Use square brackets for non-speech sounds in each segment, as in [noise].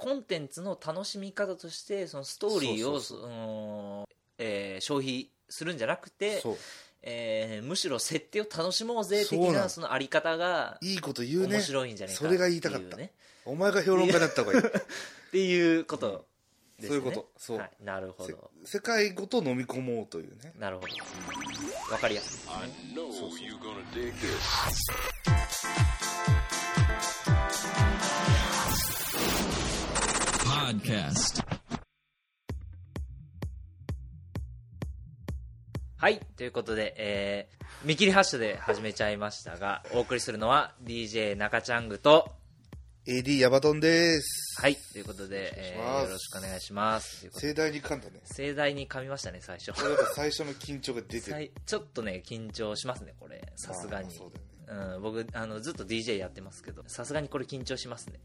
コンテンツの楽しみ方としてそのストーリーをそのえー消費するんじゃなくてえーむしろ設定を楽しもうぜ的なその。あり方がいいこと言うね。面白いんじゃないかそれが言いたかった。っていうねお前が評論家だった方がいい。っていうことね。そういうこと。そう。はい、なるほせど世界ごと飲み込もうというね。なるほど。わかりやすいですね Podcast. はいということで、えー見切り発車で始めちゃいましたがお送りするのは DJ 中ちゃんぐと AD ヤバトンです。はいということで、えお願いします。ーよろしくお願いします。ということで盛大に噛んだね。盛大に噛みましたね最初。これやっぱ最初の緊張が出てる。最ちょっとね緊張しますねこれ。さすがに。まあそうだよねうん、僕あのずっと DJ やってますけどさすがにこれ緊張しますね。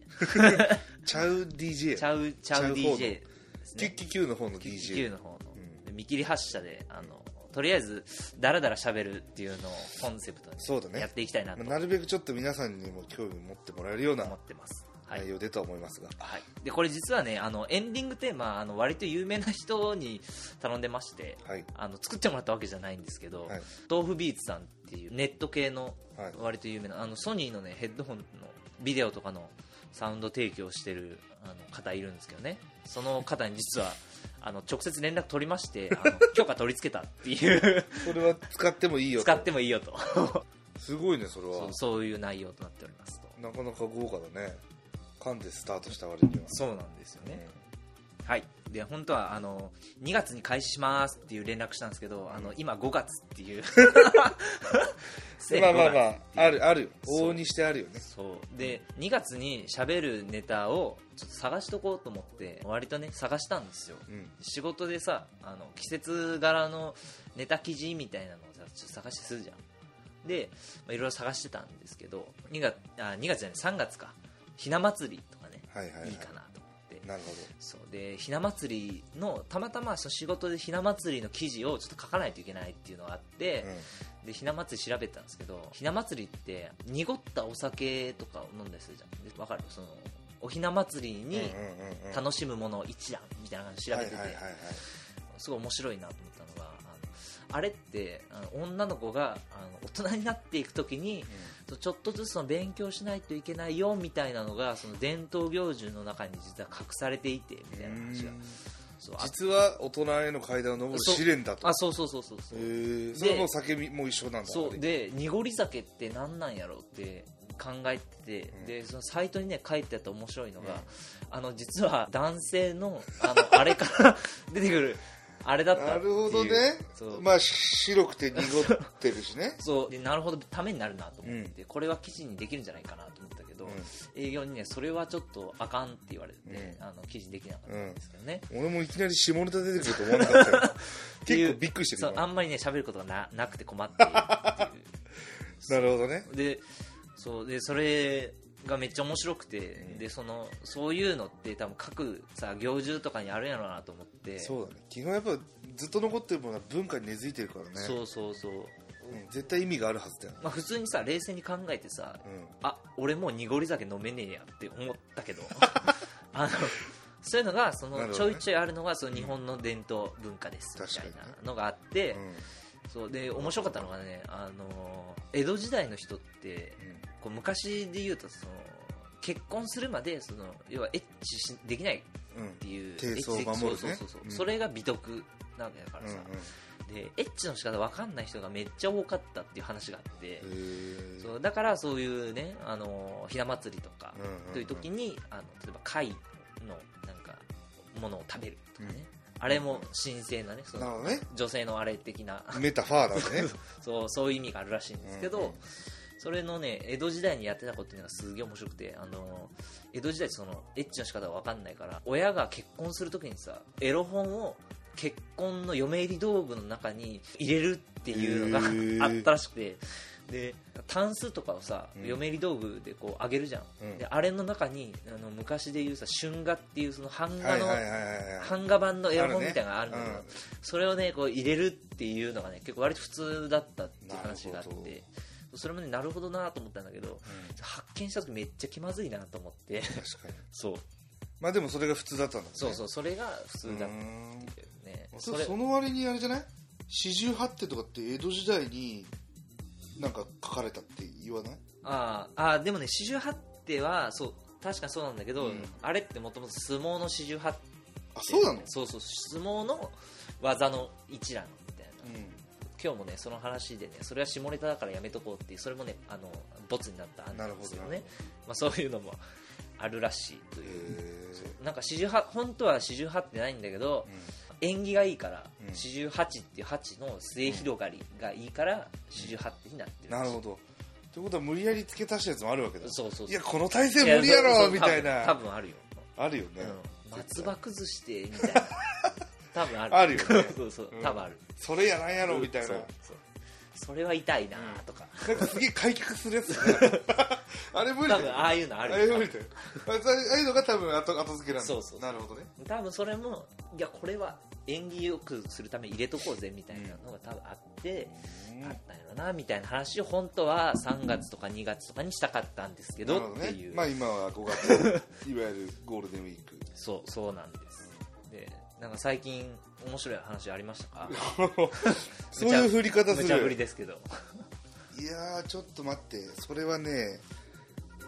[laughs] ちゃう DJ ちゃうちゃう DJ ですね。キュッキ Q の方のキュッキ DJ ュの方の、で見切り発車であのとりあえずダラダラ喋るっていうのをコンセプトにそうだね。やっていきたいなと。まあなるべくちょっと皆さんにも興味持ってもらえるような思ってます。はい。内容でとは思いますが。はい、でこれ実はねあのエンディングテーマあの割と有名な人に頼んでまして、はい。あの作ってもらったわけじゃないんですけど、はい。豆腐ビーツさんっていうネット系のはい。割と有名なあのソニーの、ね、ヘッドホンのビデオとかのサウンド提供してるあの方いるんですけどね。その方に実は [laughs] あの直接連絡取りましてあの許可取り付けたっていう。[laughs] それは使ってもいいよと。使ってもいいよと。すごいねそれは。そういう内容となっておりますと。なかなか豪華だね。噛んでスタートした割には。そうなんですよね、はいで本当はあの2月に開始しますっていう連絡したんですけどあの今5月っていう。う [laughs] んまあまあまあ [laughs] あるるある往々にしてあるよね。そう。で2月に喋るネタをちょっと探しとこうと思って割とね探したんですよ。うん。仕事でさあの季節柄のネタ記事みたいなのをさちょっと探してするじゃん。でまあいろいろ探してたんですけど2月あ2月じゃない3月か。ひな祭りとかね、はいはいはい。いいかななるほそう。でひな祭りのたまたまその仕事でひな祭りの記事をちょっと書かないといけないっていうのがあってど、、でひな祭り調べたんですけどひな祭りって濁ったお酒とかを飲んだりするじゃん。でわかる？そのおひな祭りうん、にうんうんうんうん。楽しむもの一覧みたいな感じで調べてて、すごい面白いなと思っあれって女の子があの大人になっていく時にそうちょっとずつその勉強しないといけないよみたいなのがその伝統行事の中に実は隠されていてみたいな話が。実は大人への階段を登る試練だと。あそうそうそうそうそう。それはもう酒も一緒なんだ。そう。で濁り酒って何なんやろうって考えてて、うん。でそのサイトにね書いてあった面白いのが、うん。あの実は男性のあのあれから [laughs] 出てくるあれだったっていう。なるほどね。そう。まあ白くて濁ってるしね。[laughs] そう。でなるほどためになるなと思って、これは記事にできるんじゃないかなと思ったけど、うん。営業にねそれはちょっとあかんって言われて、うん。あの記事にできなかったんですけどね、俺もいきなり下ネタ出てくると思わなかったよ。[laughs] っていう結構びっくりしてるあんまりね喋ることがななくて困っているっていう。[laughs] なるほどね。でそうでそれがめっちゃ面白くて、でそのそういうのって多分各さ行事とかにあるんやろうなと思って。そうだね。基本やっぱずっと残ってるものは文化に根付いてるからね。そうそうそう。うん。絶対意味があるはずだよね。まあ、普通にさ冷静に考えてさ、うん。あ俺もう濁り酒飲めねえやって思ったけど。[laughs] あのそういうのがそのちょいちょいあるのがその日本の伝統文化ですみたいなのがあって、うん。そう。で面白かったのがねあの江戸時代の人ってこう昔で言うとその結婚するまでその要はエッチしできないうんっていう低層を守るね。それが美徳なわけだからさ、でエッチの仕方分かんない人がめっちゃ多かったっていう話があって、そうだからそういうねあのひな祭りとかうんうんうん。という時にあの例えば貝のなんかものを食べるとかね、あれも神聖なねそのね。女性のあれ的な。メタファーなんでね。[laughs] そうそういう意味があるらしいんですけど、うんうんそれのね江戸時代にやってたことっていうのがすげえ面白くてあの江戸時代そのエッチの仕方が分かんないから親が結婚するときにさエロ本を結婚の嫁入り道具の中に入れるっていうのがあったらしくてでタンスとかをさ、うん。嫁入り道具でこうあげるじゃん、うん。であれの中にあの昔でいうさ春画っていうその版画の、はいはいはいはいはい。版画版のエロ本みたいなのがあるんだけど、あるね。それをねこう入れるっていうのがね結構割と普通だったっていう話があっなるほてそれもねなるほどなと思ったんだけど、発見した時めっちゃ気まずいなと思って。確かに。[laughs] そう。まあでもそれが普通だったんだね。そうそうそれが普通だったっていうね。そその割にあれじゃない？四十八手とかって江戸時代になんか書かれたって言わない？あーあーでもね四十八手はそう確かにそうなんだけど、うん。あれってもともと相撲の四十八手。あそうなの？そうそう相撲の技の一覧みたいな。うん今日もねその話でねそれは下ネタだからやめとこうっていうそれもねあのボツになった案なんですけど。ねまあ、そういうのもあるらしいという。へなんか四十八本当は四十八ってないんだけど、縁起がいいからうん。四十八っていう八の末広がりがいいから四十八手になってるなるほど。ということは無理やり付け足したやつもあるわけだ。そうそうそう。いやこの体勢無理やろみたい多な分あるよ、あるよね。うん、松葉崩してみたいな多分ある。あるよね。[laughs] そうそう。うん。多分ある、それやなんやろみたいな。そうそう。それは痛いなとか、なんかすげえ開脚するやつね。[laughs] あれ無理だよ。多分ああいうのああるよ。れ無理だよ。あああいうのが多分後後付けなんだ。そうそうなるほどね。多分それもいやこれは縁起よくするために入れとこうぜみたいなのが多分あって、あったんやろなみたいな話を本当は3月とか2月とかにしたかったんですけどねっていう、まあ今は5月いわゆるゴールデンウィーク。そうそうなんですでなんか最近面白い話ありましたか？[laughs] そういう振り方す無茶ぶりるですけど。いやーちょっと待って。それはね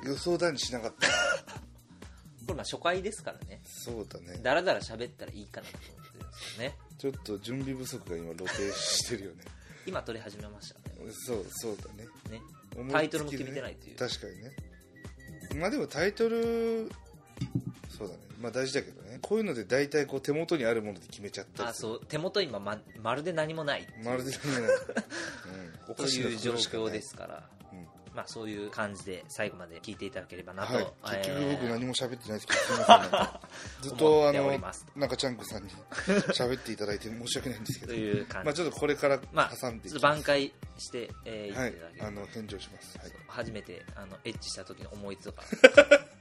予想だにしなかった。[laughs] これまあ初回ですからね。そうだね。だらだら喋ったらいいかなと思ってるんですよね。ちょっと準備不足が今露呈してるよね。[laughs] 今撮り始めましたね。そうそうだね。ね。タイトルも決めてないという。確かにね。まあでもタイトルそうだね。まあ大事だけどね。こういうので大体こう手元にあるもので決めちゃったりあする。そう。手元今ままるで何もない。まるで何もない、[laughs] うん、おとかしないう状袋しかない況ですから。うん。まあそういう感じで最後まで聞いていただければなと、はい、結局僕えー何も喋ってないですけど、すみません。なんか。ずっとあ思っておのります、なんかちゃんこさんに喋っていただいて申し訳ないんですけど。[laughs] と、いう感じ。まあちょっとこれからまあ、挟んでいちょっきます。と挽回して、えー、はっていただあの、返上します。はい。初めてあのエッチした時の思い出とか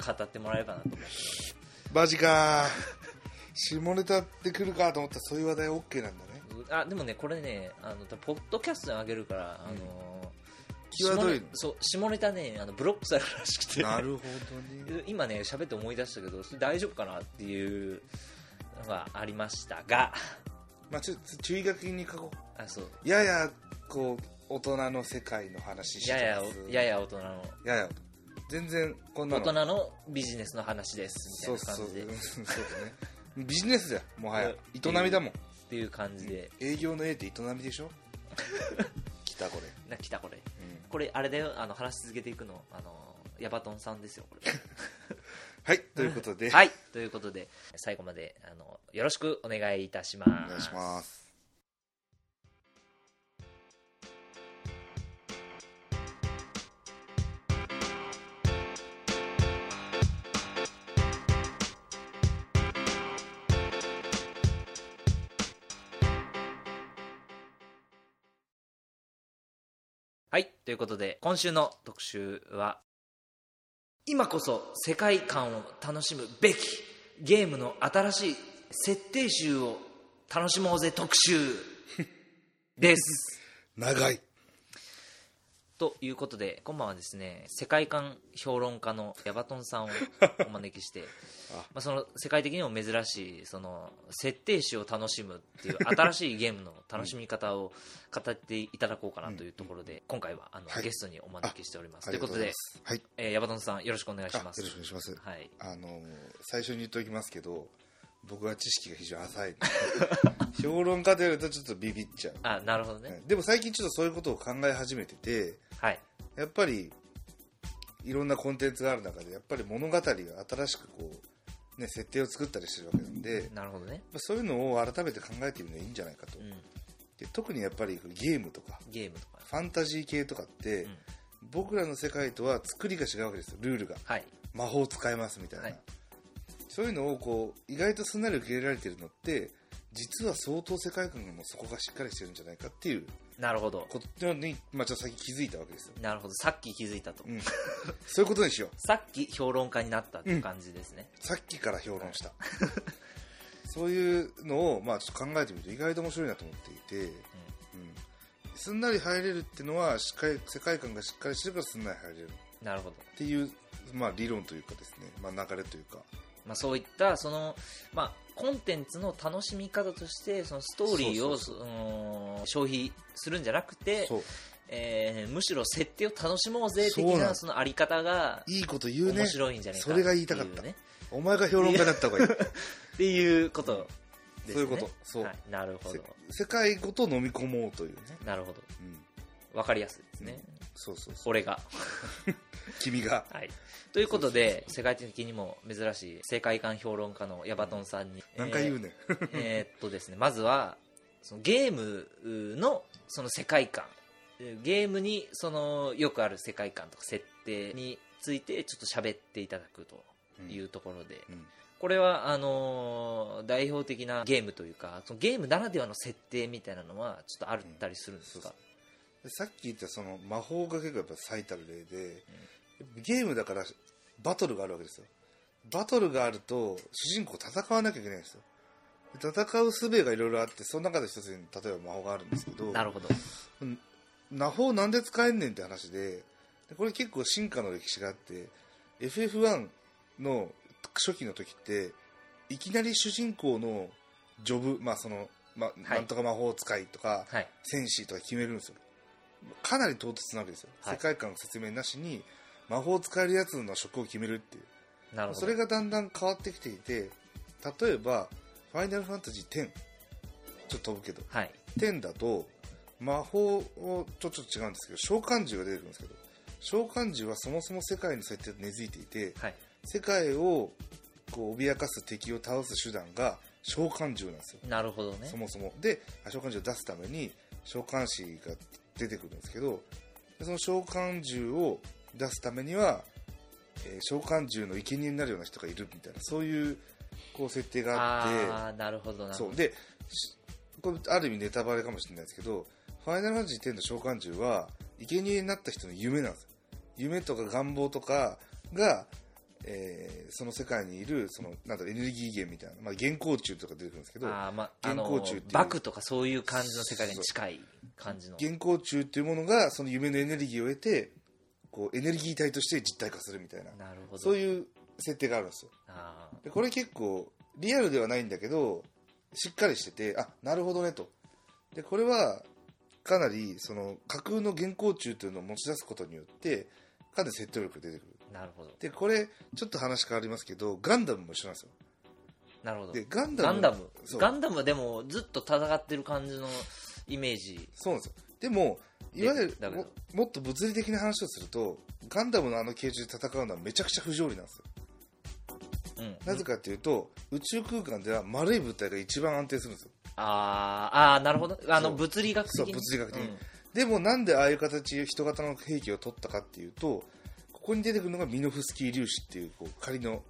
[laughs] 語ってもらえればなと思ってマジかー下ネタってくるかと思ったらそういう話題 OK なんだね。あでもねこれねあのポッドキャストにあげるから、あの際どい下ネそう下ネタねあのブロックされるらしくてなるほどね。[laughs] 今ね喋って思い出したけどそれ大丈夫かなっていうのがありましたがまあちょっと注意書きに書こあそうう。やや、こう、大人の世界の話してやます。ややや大人のやや。全然こんなの。大人のビジネスの話ですそうそう。みたいな感じでうんそうだね。[laughs] ビジネスだよ、もはや。うん営みだもん。っていう感じで、営業の A って営みでしょ？[laughs] 来たこれ、な来たこれうんこれあれだよあの話し続けていくのあのヤバトンさんですよこれ [laughs] はいということで、はいということで最後まであのよろしくお願いいたしますお願いしますということで今週の特集は今こそ世界観を楽しむべきゲームの新しい設定集を楽しもうぜ特集です。[laughs] 長い。ということで今晩はですね世界観評論家のヤバトンさんを [laughs] お招きしてあ。まあその世界的にも珍しいその設定集を楽しむっていう新しいゲームの楽しみ方を語っていただこうかなというところで今回はあの、はい。ゲストにお招きしております。あということで、す。はい。えーヤバトンさんよろしくお願いしあよろますしくお願いします。はい。あの最初に言っておきますけど僕は知識が非常に浅い。[laughs] 評論家と言われるとちょっとビビっちゃう、あなるほどね。はい。でも最近ちょっとそういうことを考え始めててはい。やっぱりいろんなコンテンツがある中でやっぱり物語が新しくこう、ね、設定を作ったりしてるわけなんで、まなるほどね、あそういうのを改めて考えてみるのがいいんじゃないかと、うん、で特にやっぱりゲームとかゲームとか。ファンタジー系とかって、うん。僕らの世界とは作りが違うわけですよ。ルールが。はい。魔法使えますみたいな、はいそういうのをこう意外とすんなり受け入れられてるのって実は相当世界観の底がしっかりしてるんじゃないかっていう。なるほど。ことに、まあ、ちょっと先気づいたわけですよ、なるほど。さっき気づいたと、うん、そういうことにしよう。[laughs] さっき評論家になったっていう感じですね、さっきから評論した。[laughs] そういうのを、まあ、ちょっと考えてみると意外と面白いなと思っていて、うん。すんなり入れるっていうのはしっかり世界観がしっかりしてるからすんなり入れる。なるほど。っていう、まあ、理論というかですね、まあ、流れというかまあ、そういったその、まあ、コンテンツの楽しみ方としてそのストーリーを消費するんじゃなくてえーむしろ設定を楽しもうぜ的なんなそのあり方がいいこと言うね。面白いんじゃないかそれが言いたかった。ねお前が評論家だった方がいい。[laughs] っていうことですね。そういうこと。そう。はい、なるほせど世界ごと飲み込もうというね、なるほど。うん、わかりやすいですね、そうそうそう。俺が。[laughs] 君が。はい、ということで世界的にも珍しい世界観評論家のヤバトンさんに。何回言うねん、えっとですねまずはそのゲームのその世界観。ゲームにそのよくある世界観とか設定についてちょっと喋っていただくというところで、うん。これはあのー代表的なゲームというかそのゲームならではの設定みたいなのはちょっとあったりするんですか、でさっき言ったその魔法が結構やっぱ最たる例で、ゲームだからバトルがあるわけですよ。バトルがあると主人公戦わなきゃいけないんですよ。で戦う術がいろいろあってその中で一つに例えば魔法があるんですけどなるほど。魔法なんで使えんねんって話ででこれ結構進化の歴史があって FF1 の初期の時っていきなり主人公のジョブまあその、まあはい。なんとか魔法使いとか、はい。戦士とか決めるんですよ。かなり唐突なわけですよ、はい。世界観の説明なしに魔法を使えるやつの職を決めるっていう。なるほど。それがだんだん変わってきていて例えば「ファイナルファンタジー10」ちょっと飛ぶけど。はい。10だと魔法をちょっと違うんですけど召喚獣が出てくるんですけど召喚獣はそもそも世界の設定と根付いていてはい。世界をこう脅かす敵を倒す手段が召喚獣なんですよ。なるほどね。そもそも。で召喚獣を出すために召喚士が出てくるんですけどでその召喚獣を出すためには、えー召喚獣の生贄になるような人がいるみたいなそういうこう設定があってああなるほどな。そう。でしこれある意味ネタバレかもしれないですけどファイナルファンタジー10の召喚獣は生贄になった人の夢なんです。よ夢とか願望とかが、えーその世界にいるそのなんだろうエネルギー源みたいな、まあ、原稿虫とか出てくるんですけどまあ、あ原の稿中っていうバクとかそういう感じの世界に近い感じの。原稿虫っていうものがその夢のエネルギーを得てこうエネルギー体として実体化するみたいな。なるほど。そういう設定があるんですよ。あでこれ結構リアルではないんだけどしっかりしててあなるほどねと。でこれはかなりその架空の原稿中というのを持ち出すことによってかなり説得力が出てくる。ーなるほど。でこれちょっと話変わりますけどガンダムも一緒なんですよ。なるほど。でガンダムガンダム。ガンダムはでもずっと戦ってる感じのイメージ。そうなんですよ。でもいわゆるももっと物理的な話をするとガンダムのあの形状で戦うのはめちゃくちゃ不条理なんですよ。うん。なぜかっていうと宇宙空間では丸い物体が一番安定するんですよ。あーあーなるほど。あの物理学的に。そう物理学的に。うん。でもなんでああいう形人型の兵器を取ったかっていうとここに出てくるのがミノフスキー粒子っていうこう仮の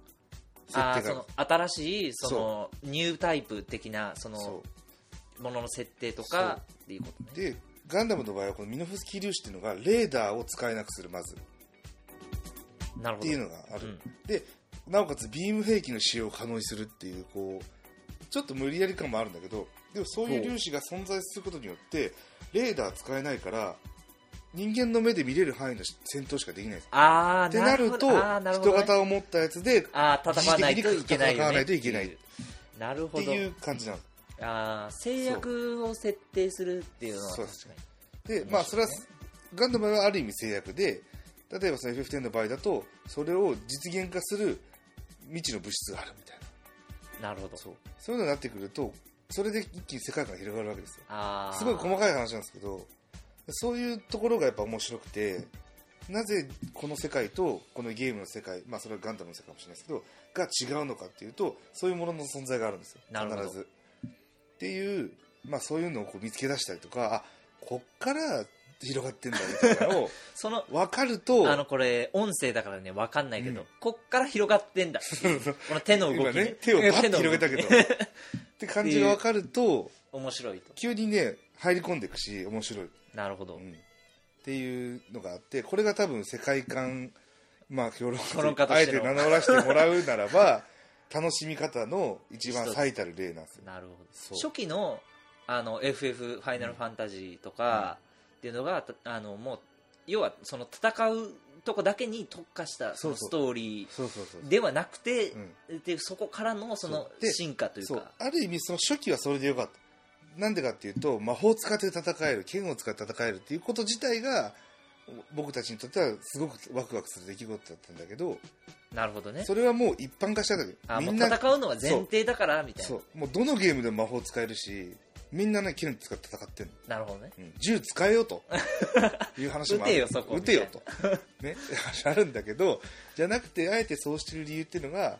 設定が。新しいそのニュータイプ的なそのそものの設定とかっていうことね。うでガンダムの場合はこのミノフスキー粒子っていうのがレーダーを使えなくするまず。っていうのがある、うん。でなおかつビーム兵器の使用を可能にするっていうこうちょっと無理やり感もあるんだけどでもそういう粒子が存在することによってレーダー使えないから人間の目で見れる範囲の戦闘しかできない。んですああってなると人型を持ったやつであー戦わないといけないよね戦わないといけないなるほど。っていう感じなのあー制約を設定するっていうのは確かでまあそれはガンダムはある意味制約で例えばその FF10 の場合だとそれを実現化する未知の物質があるみたいな。になるほど。そう。そういうのになってくるとそれで一気に世界観が広がるわけですよ。すごい細かい話なんですけどそういうところがやっぱ面白くてなぜこの世界とこのゲームの世界まあそれはガンダムの世界かもしれないですけどが違うのかっていうとそういうものの存在があるんですよ。なるほど。必ずっていう、まあ、そういうのをこう見つけ出したりとかあこっから広がってんだみたいなのを [laughs] その分かるとあのこれ音声だからね分かんないけど、こっから広がってんだ。この手の動き今ね手をバッて広げたけど。って感じが分かると面白いと。急にね入り込んでいくし面白い。なるほど、うん。っていうのがあってこれが多分世界観まあ評論家とあえて名乗らせてもらうならば [laughs] 楽しみ方の一番最たる例なんですよ。なるほど初期のあの FF ファイナルファンタジーとかっていうのが、たあのもう要はその戦うとこだけに特化したストーリーではなくて、うん。でそこからのその進化というか。ある意味その初期はそれでよかった。なんでかっていうと魔法を使って戦える剣を使って戦えるっていうこと自体が僕たちにとってはすごくワクワクする出来事だったんだけどなるほどね。それはもう一般化したんだけどみんな戦うのは前提だからみたいな。そうもうどのゲームでも魔法使えるしみんなね剣使って戦ってんの、なるほどね。うん。銃使えよと。[laughs] いう話もある。撃てよそこ。撃てよと。ね。話あるんだけどじゃなくてあえてそうしてる理由っていうのが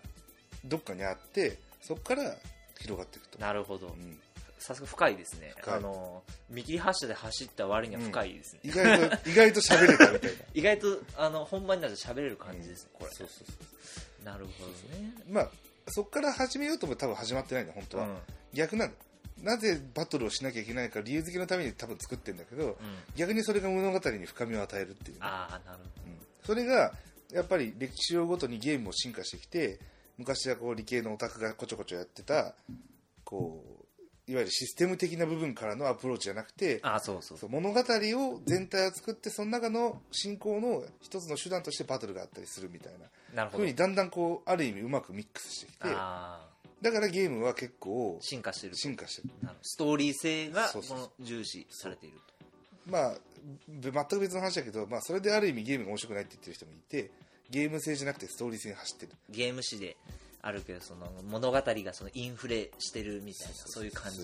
どっかにあってそこから広がっていくと、なるほど。うんさすが深いですね。あの見切り発車で走った割には深いですね、意外と意外と喋れたみたいな意外とあの本番になると喋れる感じですね、これ。そうそうそうなるほどね。まあそこから始めようとも多分始まってないんだ本当は、うん。逆なんだなぜバトルをしなきゃいけないか理由付けのために多分作ってるんだけど、うん。逆にそれが物語に深みを与えるっていうね、ああなるうん。それがやっぱり歴史をごとにゲームを進化してきて昔はこう理系のオタクがこちょこちょやってたこういわゆるシステム的な部分からのアプローチじゃなくてああそうそう。そう物語を全体を作ってその中の進行の一つの手段としてバトルがあったりするみたいな。なるほど。ふうにだんだんこうある意味うまくミックスしてきてああだからゲームは結構進化してる進化してる。ストーリー性が重視されているまあべ全く別の話だけど、まあ、それである意味ゲームが面白くないって言ってる人もいてゲーム性じゃなくてストーリー性に走ってる。とゲーム誌であるけどその物語がそのインフレしてるみたいなそういう感じ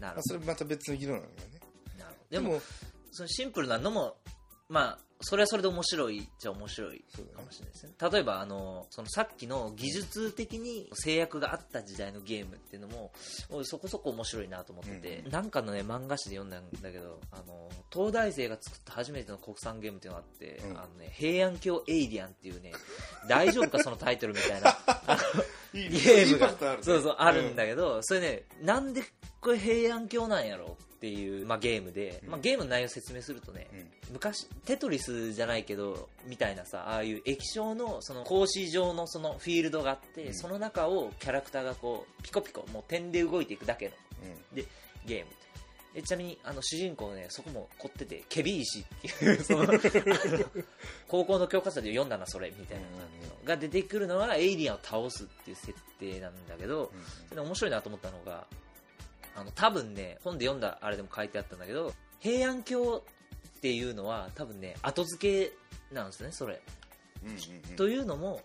なるまあ、それまた別の議論なんだよね。でもそのシンプルなのもまあそれはそれで面白いじゃ面白いかもしれないですね。例えばあのそのさっきの技術的に制約があった時代のゲームっていうのも俺そこそこ面白いなと思ってて、なんかのね漫画誌で読んだんだけどあの東大生が作った初めての国産ゲームっていうのがあって、うん。あのね、平安京エイリアンっていうね大丈夫かそのタイトルみたいな [laughs] ゲームがそうそうあるんだけど、それねなんでこれ平安京なんやろっていう、まあ、ゲームで、うん。まあ、ゲームの内容を説明するとね、うん。昔テトリスじゃないけどみたいなさああいう液晶のその格子状のそのフィールドがあって、うん。その中をキャラクターがこうピコピコもう点で動いていくだけのうん。でゲーム。でちなみにあの主人公ねそこも凝っててケビ石っていう [laughs] その高校の教科書で読んだなそれみたいな感じのが出てくるのはエイリアンを倒すっていう設定なんだけど、それで面白いなと思ったのがあの多分ね本で読んだあれでも書いてあったんだけど平安京っていうのは多分ね後付けなんですねそれ、うんうんうん。というのも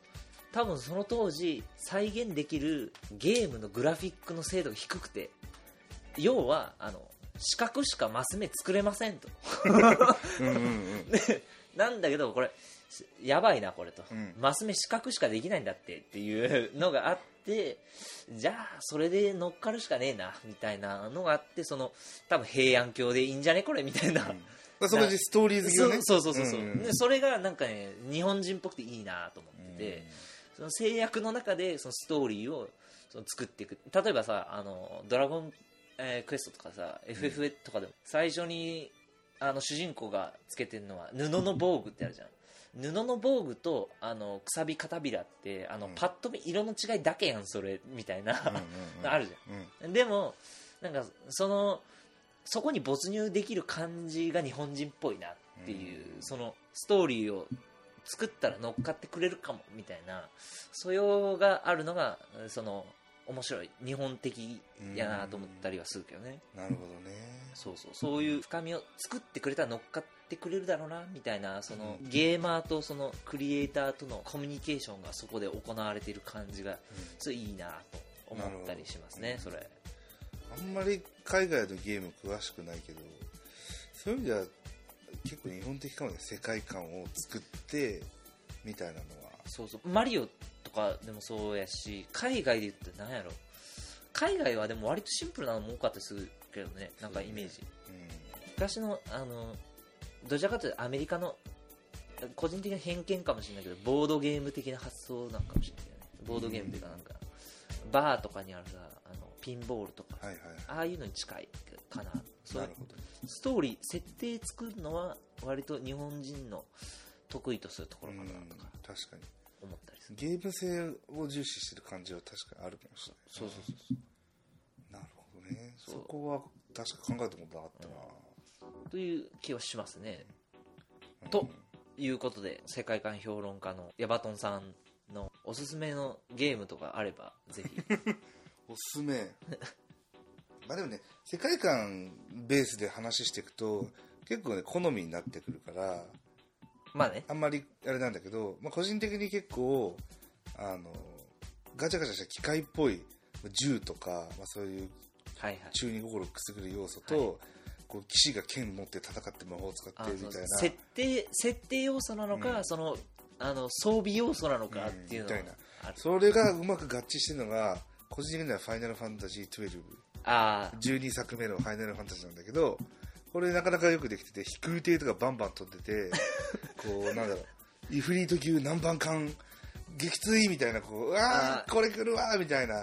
多分その当時再現できるゲームのグラフィックの精度が低くて要はあの四角しかマス目作れませんと。なんだけどこれやばいなこれと、うん。マス目四角しかできないんだってっていうのがあってじゃあそれで乗っかるしかねえなみたいなのがあってその多分平安京でいいんじゃねこれみたいな、だからそこでストーリー好きをね。そうそうそうそう、んん。でそれがなんかね日本人っぽくていいなと思ってて、その制約の中でそのストーリーをその作っていく。例えばさあのドラゴン、えークエストとかさ FF とかでも最初にあの主人公がつけてるのは布の防具ってあるじゃん布の防具とあのくさび片びらってあの、うん。パッと見色の違いだけやんそれみたいな、うんうんうん [laughs] あるじゃん。でもなんかそのそこに没入できる感じが日本人っぽいなっていう、うん。そのストーリーを作ったら乗っかってくれるかもみたいな素養があるのがその面白い日本的やなと思ったりはするけどね、なるほどね。そうそう。そういう深みを作ってくれたら乗っかってくれるだろうなみたいなその、うん。ゲーマーとそのクリエイターとのコミュニケーションがそこで行われている感じがすごいいいなと思ったりしますねそれ。あんまり海外のゲーム詳しくないけどそういう意味では結構日本的かもね世界観を作ってみたいなのはそうそう。マリオとかでもそうやし海外で言ったら何やろ。海外はでも割とシンプルなのも多かったりするけどねなんかイメージ。昔のあのどちらかというとアメリカの個人的な偏見かもしれないけどボードゲーム的な発想なんかもしれないよね。ボードゲームっていうかなんかバーとかにあるさあのピンボールとかうん、はいはい。ああいうのに近いかな。ストーリー設定作るのは割と日本人の得意とするところかなうんとか確かに。思ったりする。ゲーム性を重視してる感じは確かにあるかもしれないそうそうそうなるほどね。そそうこは確か考えたことなかったな、という気はしますね。うん。ということで世界観評論家のヤバトンさんのおすすめのゲームとかあればぜひ。[laughs] おすすめ。まあでもね世界観ベースで話していくと結構ね好みになってくるからまあね。あんまりあれなんだけど、まあ、個人的に結構あのガチャガチャした機械っぽい銃とか、まあ、そういうはいはい。中二心をくすぐる要素と、こう騎士が剣持って戦って魔法を使ってあみたいな。設定設定要素なのか、うん。そのあの装備要素なのかっていうのはうんみたいある。それがうまく合致してるのが個人的には「ファイナルファンタジー12」あ12作目の「ファイナルファンタジー」なんだけどこれなかなかよくできてて飛空艇とかバンバン飛んでて [laughs] こうなんだろうイフリート級何番艦撃墜みたいなこううわあー。これ来るわーみたいな。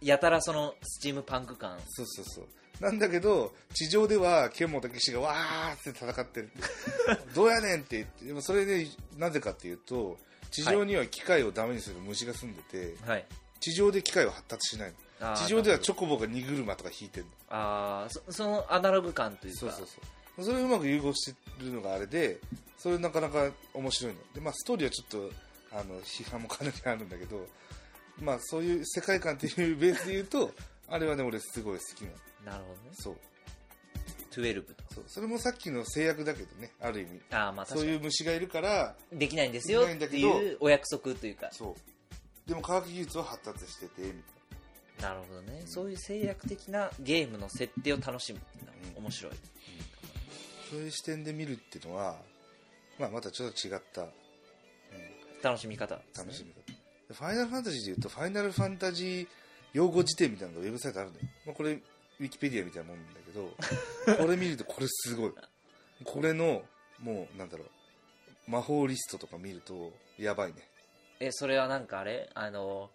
やたらそのスチームパンク感。そうそうそう。なんだけど地上では剣持った騎士がわーって戦ってる [laughs] どうやねんって言ってでもそれでなぜかっていうと地上には機械をダメにする虫が住んでて、はい。地上で機械は発達しないの地上ではチョコボが荷車とか引いてるの。あーそそのアナログ感というか。そうそうそう。それをうまく融合してるのがあれでそれなかなか面白いの。で、まあ、ストーリーはちょっとあの批判もかなりあるんだけど、まあ、そういう世界観っていうベースで言うとあれはね俺すごい好きなの。なるほどね。そう。12とそう。それもさっきの制約だけどねある意味。ああまあそういう虫がいるからできないんですよっていうお約束というか。そう。でも科学技術は発達しててみたいなるほどね。そういう制約的なゲームの設定を楽しむっていうのはうん。面白い、なそういう視点で見るっていうのは、まあ、またちょっと違った、うん、楽しみ方ね。楽しみ方、でファイナルファンタジーでいうとファイナルファンタジー用語辞典みたいなのがウェブサイトあるんだよ、まあ、これウィキペディアみたいなもんだけど [laughs] これ見るとこれすごい。これのもうなんだろう魔法リストとか見るとやばいね。えそれはなんかあれ？あの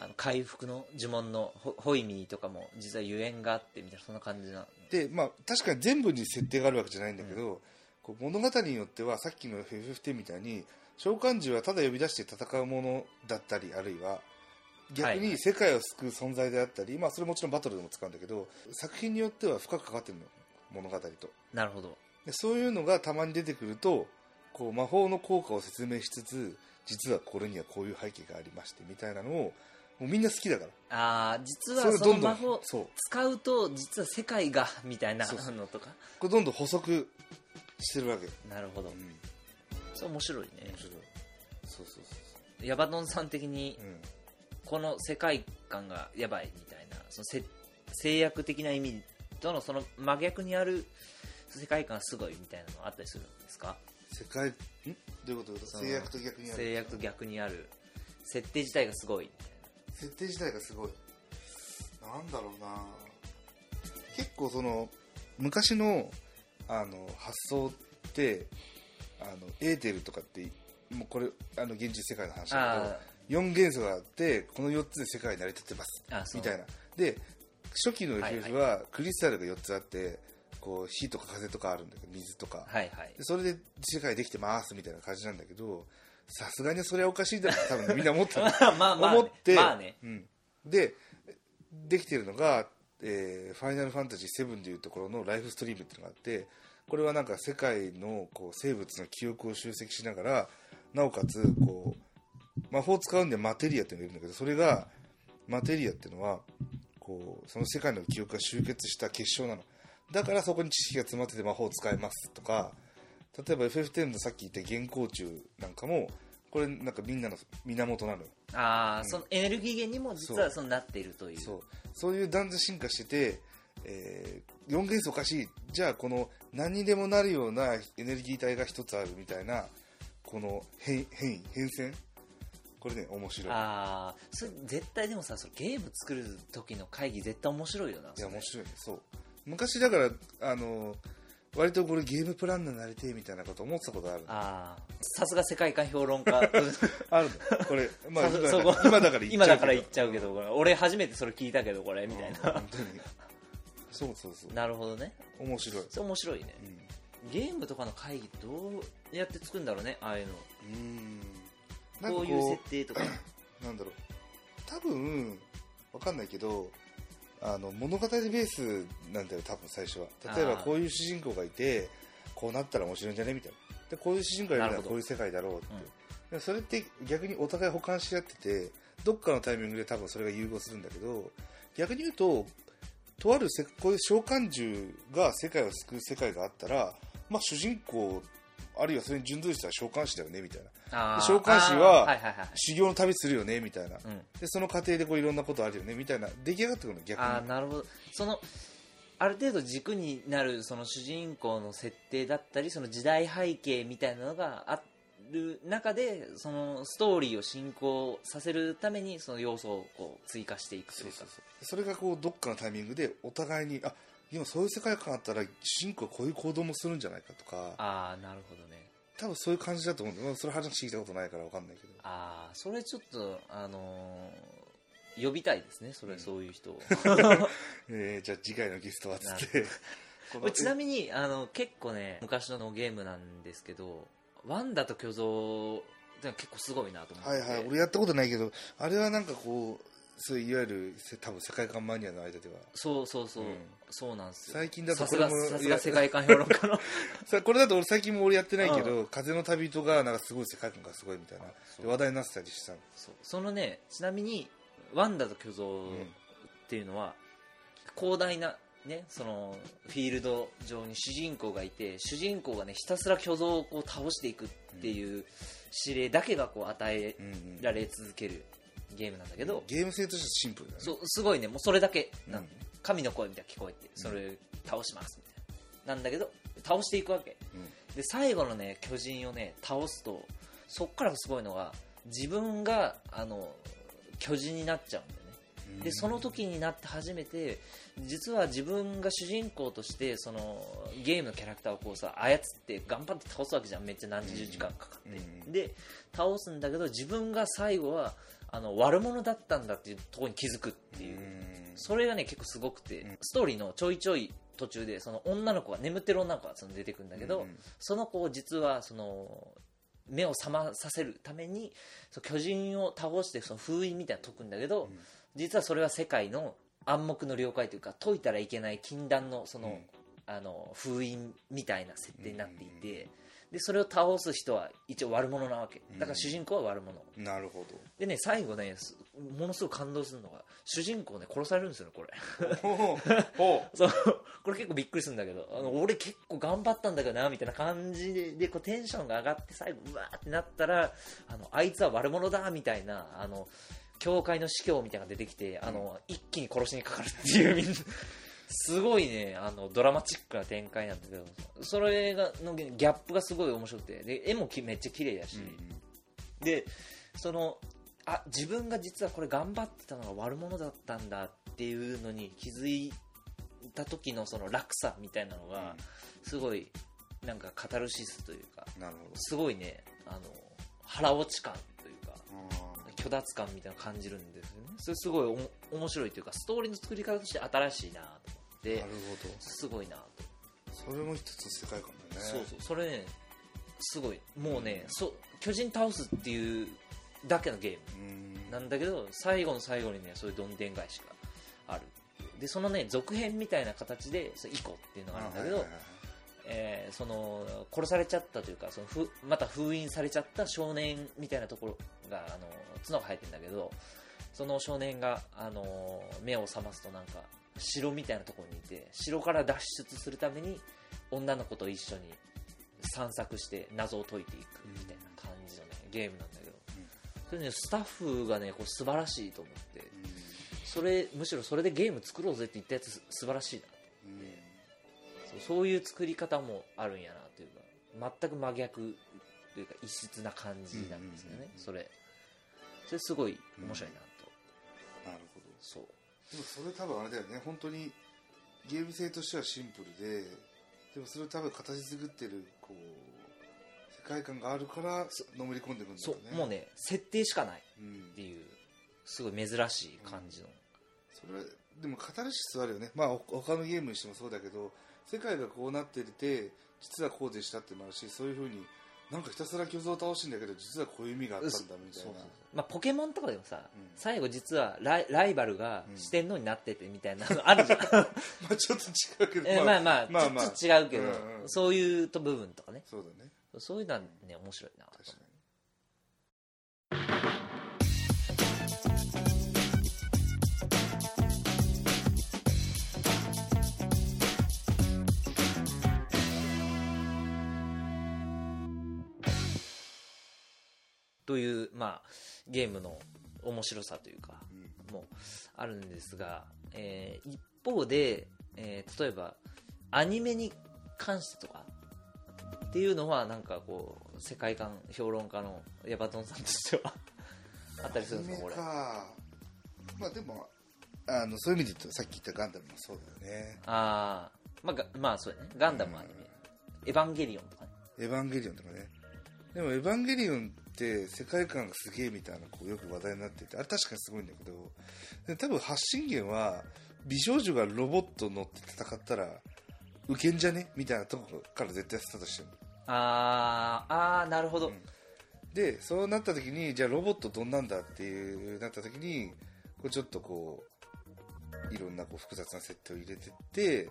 あの回復の呪文のホホイミーとかも実はゆえんがあってみたいなそんな感じな。でまあ確かに全部に設定があるわけじゃないんだけど、こう物語によってはさっきの FF10 みたいに召喚獣はただ呼び出して戦うものだったりあるいは逆はいに世界を救う存在であったり、まあそれもちろんバトルでも使うんだけど作品によっては深く関わってるの物語と。なるほど。でそういうのがたまに出てくるとこう魔法の効果を説明しつつ実はこれにはこういう背景がありましてみたいなのをもうみんな好きだから。ああ実はその魔法使うと実は世界がみたいなのとか。これどんどん補足してるわけ、なるほど。うん、それ面白いね。面白い。そうそうそうヤバドンさん的にこの世界観がやばいみたいなそのせ制約的な意味とのその真逆にある世界観がすごいみたいなのあったりするんですか？世界ん？どういうこと？制約と逆にある。制約と逆にある。設定自体がすごいみたい設定自体がすごい。なんだろうな。結構その昔のあの発想ってあのエーテルとかってもうこれあの現実世界の話だなけど4元素があってこの4つで世界成り立ってます。みたいな。で初期のはい FF はクリスタルが4つあってこう火とか風とかあるんだけど水とか、はいはい。でそれで世界できてますみたいな感じなんだけどさすがにそれはおかしいだろ多分みんな思った。の [laughs] まあまあね。思って、まあね。うん、でできてるのが、えーファイナルファンタジー7でいうところのライフストリームっていうのがあってこれはなんか世界のこう生物の記憶を集積しながらなおかつこう魔法を使うんでマテリアっていうのがいるんだけどそれがマテリアっていうのはこうその世界の記憶が集結した結晶なの。だからそこに知識が詰まってて魔法を使えますとか例えば FF10 のさっき言った原稿中なんかもこれなんかみんなの源なのよ。ああ、そのエネルギー源にも実はそのなっているという。そう。そういう段々進化してて、えー、4元素おかしい。じゃあこの何にでもなるようなエネルギー体が一つあるみたいなこの変変異変遷？これね面白い。ああそれ絶対でもさそのゲーム作る時の会議絶対面白いよないや面白い。ねそう。昔だからあの割とこれゲームプランナーになりてえみたいなこと思ってたことあるああさすが世界観評論家。[laughs] あるの。これ、まあ、さ今だから言っちゃうけど。今だから言っちゃうけどこれ。俺初めてそれ聞いたけどこれ。みたいな、本当に。そうそうそう。なるほどね。面白い、面白いね。うん。ゲームとかの会議どうやって作るんだろうねああいうの。うん。なんかこういう設定とか。[coughs] なんだろう。多分わかんないけどあの物語ベースなんだよ多分最初は。例えばこういう主人公がいてこうなったら面白いんじゃね？みたいでこういう主人公がいるならこういう世界だろうって、でそれって逆にお互い補完し合っててどっかのタイミングで多分それが融合するんだけど逆に言うととあるせこういう召喚獣が世界を救う世界があったら、まあ、主人公あるいはそれに準ずる人は召喚師だよねみたいな。召喚師は修行の旅するよねみたいな、うん。でその過程でこういろんなことあるよねみたいな。出来上がってくるの逆に。あーなるほど。そのある程度軸になるその主人公の設定だったりその時代背景みたいなのがある中でそのストーリーを進行させるためにその要素をこう追加していくというか。それがこうどっかのタイミングでお互いにあ今そういう世界観あったら主人公はこういう行動もするんじゃないかとか。ああなるほどね多分そういう感じだと思う。それ話聞いたことないから分かんないけど。ああそれちょっとあのー呼びたいですね。それ、うん。そういう人を。[laughs] えーじゃあ次回のゲストはっつって。[laughs] ちなみにあの結構ね昔のゲームなんですけどワンダと巨像って結構すごいなと思って。はいはい。俺やったことないけどあれはなんかこうそういういわゆるせ多分世界観マニアの間では。そうそうそう、うんそうなんですよ。最近だとさすがこれもさすが世界観評論家の。[laughs] さこれだと俺最近も俺やってないけど「風の旅人」がなんかすごい世界観がすごいみたいな。話題になってたりしたの。そのねちなみにワンダと巨像っていうのは、広大なねそのフィールド上に主人公がいて主人公がねひたすら巨像をこう倒していくっていう指令だけがこう与えうんうんられ続けるゲームなんだけど、ゲーム性としてはシンプルだね。そうすごいね。もうそれだけなんうん神の声みたいなの聞こえてそれ倒しますみたいな。なんだけど倒していくわけ。うん。で最後のね巨人をね倒すとそっからすごいのが自分があの巨人になっちゃうんだよね。でその時になって初めて実は自分が主人公としてそのゲームのキャラクターをこうさ操って頑張って倒すわけじゃん。めっちゃ何十時間かかって、うんで倒すんだけど自分が最後はあの悪者だったんだっていうところに気づくっていう、それがね結構すごくて、うん。ストーリーのちょいちょい途中でその女の子が眠ってる女の子がその出てくるんだけど、うんその子を実はその目を覚まさせるためにその巨人を倒してその封印みたいなの解くんだけど、ん。実はそれは世界の暗黙の了解というか解いたらいけない禁断のその、うん。あの封印みたいな設定になっていて、でそれを倒す人は一応悪者なわけ。だから主人公は悪者、なるほでね最後ねすものすごく感動するのが主人公ね殺されるんですよねこれ。[laughs] そう。これ結構びっくりするんだけどあの俺結構頑張ったんだけどなみたいな感じででこうテンションが上がって最後うわーってなったらあのあいつは悪者だみたいなあの教会の司教みたいなのが出てきてあの、一気に殺しにかかるっていうみんな。すごいねあのドラマチックな展開なんだけどそれがのギャップがすごい面白くてで絵もきめっちゃ綺麗だし、でそのあ自分が実はこれ頑張ってたのが悪者だったんだっていうのに気づいた時のその落差みたいなのがすごいなんかカタルシスというかなるほすごいねあの腹落ち感というかど虚脱感みたいなのを感じるんですよね。それすごいおも面白いというかストーリーの作り方として新しいなと思ってなるほど。すごいなと。それも一つ世界観だね。そうそう。それねすごい。もうね、そ巨人倒すっていうだけのゲーム。うん。なんだけど最後の最後にねそういうどんでん返しがある。でそのね続編みたいな形でイコっていうのがあるんだけど、えーその殺されちゃったというかそのふまた封印されちゃった少年みたいなところがあの角が生えてるんだけどその少年があの目を覚ますとなんか城みたいなところにいて城から脱出するために女の子と一緒に散策して謎を解いていくみたいな感じの、ね、ゲームなんだそれねスタッフがねこう素晴らしいと思ってそれむしろそれでゲーム作ろうぜって言ったやつす素晴らしいなうんうん。そうそういう作り方もあるんやなというか全く真逆というか異質な感じなんですよね、それ。それすごい面白いなと、なるほど。そう。でもそれ多分あれだよね本当にゲーム性としてはシンプルででもそれを多分形作ってるこう世界観があるからのめり込んでくるんだそろうねうもうね設定しかないうん。っていうすごい珍しい感じの、それでもカタルシスはあるよね。まあほ他のゲームにしてもそうだけど世界がこうなってて実はこうでしたってのもあるしそういうふうになんかひたすら巨像を倒してんだけど実はこういう意味があったんだみたいな。そうそうそう。まあ、ポケモンとかでもさ、うん。最後実はライライバルがうん四天王になっててみたいなのあるじゃん、[laughs] まあちょっと違うけど。えまあまあ、まあまあちょっと違うけど、うんうん。そういうと部分とかね。そうだねそういうのはね面白いなと確かに。という、まあ、ゲームの面白さというか、もあるんですが、えー一方で、えー例えばアニメに関してとかっていうのはなんかこう世界観評論家のヤバトンさんとしてはあったりするんですか？これ。かまあでもあのそういう意味で言うとさっき言ったガンダムもそうだよね。ああまあがまあそうやね。ガンダムアニメ、エヴァンゲリオンとかね。エヴァンゲリオンとかね。でもエヴァンゲリオンって世界観がすげえみたいなこうよく話題になっててあれ確かにすごいんだけどで多分発信源は美少女がロボット乗って戦ったらウケんじゃね？みたいなとこから絶対スタートしてるあーあーなるほど、うん。でそうなった時にじゃあロボットどんなんだっていうなった時にこうちょっとこういろんなこう複雑な設定を入れてって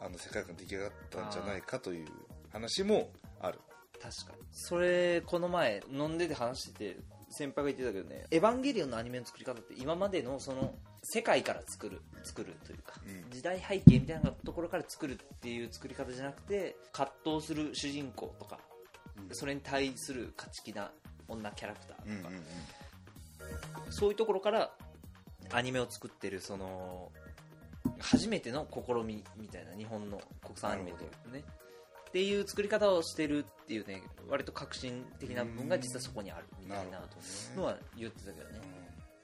あの世界観出来上がったんじゃないかという話もある。確かに。それこの前飲んでて話してて先輩が言ってたけどね「エヴァンゲリオン」のアニメの作り方って今までのその世界から作る作るというか、うん。時代背景みたいなところから作るっていう作り方じゃなくて葛藤する主人公とか、うん。それに対する勝ち気な女キャラクターとか、うんうんうん。そういうところからアニメを作ってるその初めての試みみたいな日本の国産アニメというね。っていう作り方をしてるっていうね割と革新的な部分が実はそこにあるみたいなのは言ってたけどね。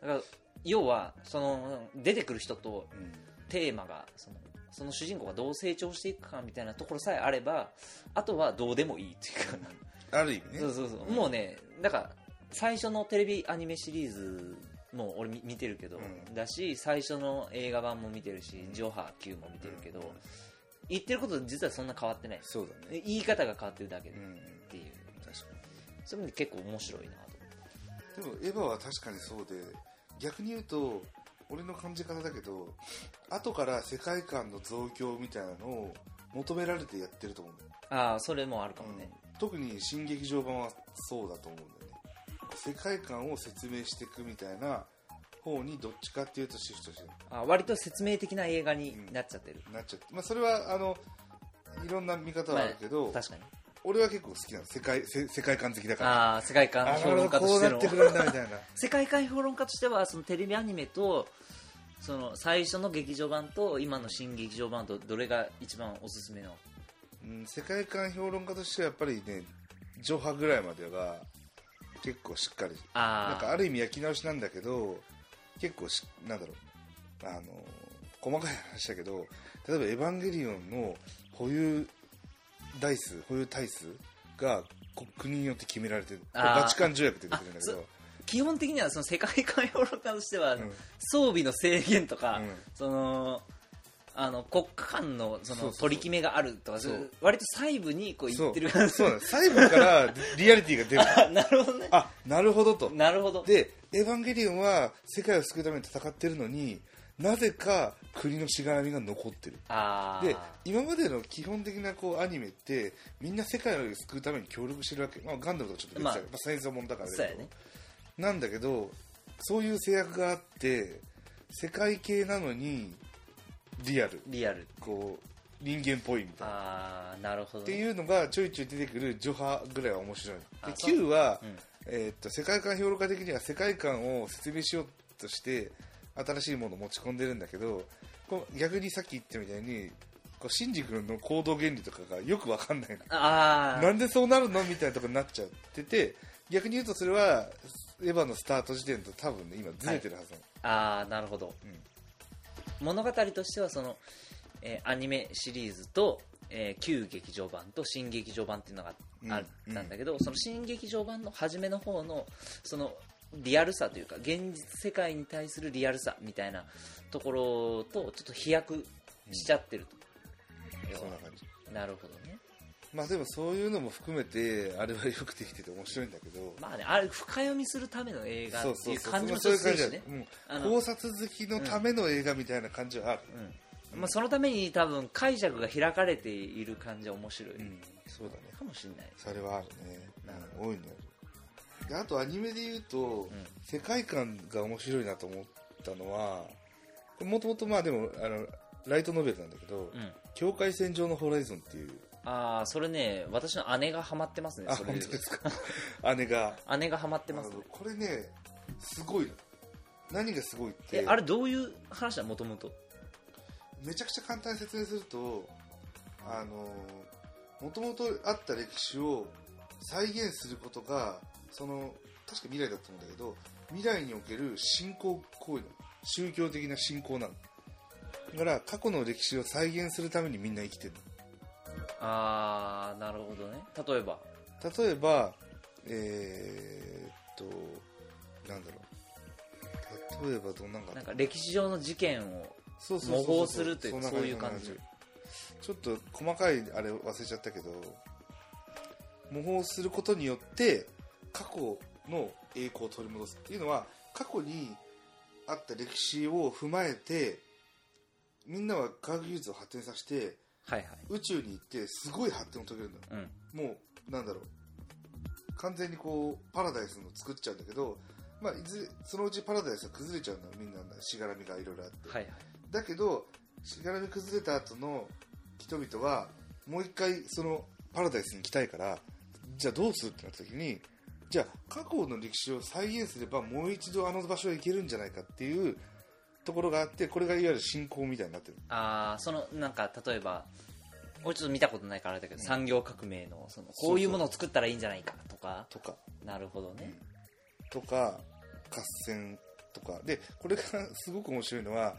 だから要はその出てくる人とうん。テーマがそのその主人公がどう成長していくかみたいなところさえあればあとはどうでもいいっていうか、ある意味ね。そうそうそう、んもうねだから最初のテレビアニメシリーズも俺見見てるけど、うん。だし最初の映画版も見てるし、ジョハ Q も見てるけど、うん。言ってること実はそんな変わってない。そうだね。言い方が変わってるだけ。で、うん。っていう。確かそういう意味で結構面白いなとでもエヴァは確かにそうで逆に言うと俺の感じ方だけど後から世界観の増強みたいなのを求められてやってると思うんだよああそれもあるかもね、特に新劇場版はそうだと思うんだよね。世界観を説明していくみたいな方にどっちかっていうとシフトしてる。あ割と説明的な映画になっちゃってる、なっちゃって、まあ、それはあのいろんな見方はあるけど、確かに俺は結構好きなの。世界せ世界観好きだから。ああ世界観あ評論家としての [laughs] 世界観評論家としてはそのテレビアニメとその最初の劇場版と今の新劇場版とどれが一番おすすめの？うん、世界観評論家としてはやっぱりね上波ぐらいまでは結構しっかり。あなんかある意味焼き直しなんだけど結構しなんだろう。あの細かい話だけど例えば「エヴァンゲリオン」の保有台数保有体数がこ国によって決められてるバチカン条約って出てるんだけあど基本的にはその世界観評論家としては、うん。装備の制限とか、うん。そのあの国家間のそそうそうそう。の取り決めがあるとかそう。そう割と細部にこうそう。言ってるそう。なんです細部から [laughs] リアリティが出る。あなるほどね。あなるほどと。なるほど。で「エヴァンゲリオン」は世界を救うために戦ってるのになぜか国のしがらみが残ってる。で今までの基本的なこうアニメってみんな世界を救うために協力してるわけ、まあ、ガンダムとかちょっと別だけど、まあまあ戦争ものだからだけどね。なんだけどそういう制約があって世界系なのにリアル。リアル。こう人間っぽいみたいな。ああなるほど、ね、っていうのがちょいちょい出てくるジョハぐらいは面白いで Q は、うん。えーっと世界観評論家的には世界観を説明しようとして新しいものを持ち込んでるんだけどこう逆にさっき言ったみたいにこうシンジ君の行動原理とかがよくわかんないの。ああなんでそうなるのみたいなところになっちゃってて逆に言うとそれはエヴァのスタート時点と多分ね今ずれてるはずなの、ああなるほど、物語としてはその、えーアニメシリーズと、えー旧劇場版と新劇場版っていうのがあったんだけど、その新劇場版の初めの方のそのリアルさというか現実世界に対するリアルさみたいなところとちょっと飛躍しちゃってると、要はそんな感じ。なるほどね。まあでもそういうのも含めてあれはよくできてて面白いんだけど。まあねあれ深読みするための映画っていう感じもするしね。うん。考察好きのための映画みたいな感じはある、うん。まあ、そのために多分解釈が開かれている感じは面白い、うん。そうだね。かもしれない。それはあるね。うん。大いにあるであとアニメで言うと、世界観が面白いなと思ったのはもともとまあでもあのライトノベルなんだけど、うん。境界線上のホライゾンっていう。ああそれね私の姉がハマってますねあそれ本当ですか？[laughs] 姉が。姉がハマってます、ね。これねすごいの。何がすごいってえあれどういう話だもともと？めちゃくちゃ簡単に説明するとあのもともとあった歴史を再現することがその確か未来だと思うんだけど未来における信仰行為の宗教的な信仰なの。だから過去の歴史を再現するためにみんな生きてるああなるほどね。例えば。の例えばえー、っとなんだろう。例えばどんなんかな。んか歴史上の事件をそうそうそう模倣するというそういう感じ。ちょっと細かいあれ忘れちゃったけど模倣することによって過去の栄光を取り戻すっていうのは過去にあった歴史を踏まえてみんなは科学技術を発展させてはいはい。宇宙に行ってすごい発展を遂げるんだうん。もうなんだろう。完全にこうパラダイスの作っちゃうんだけど、まあ、いずれそのうちパラダイスが崩れちゃうんだよみんな。しがらみがいろいろあって。はいはい。だけどしがらみ崩れた後の人々はもう一回そのパラダイスに行きたいからじゃあどうするってなった時にじゃあ過去の歴史を再現すればもう一度あの場所へ行けるんじゃないかっていうところがあってこれがいわゆる信仰みたいになってる。ああそのなんか例えば俺ちょっと見たことないからあれだけど、産業革命のそのこういうものを作ったらいいんじゃないかとか。とか。なるほどね、とか合戦とか。でこれがすごく面白いのは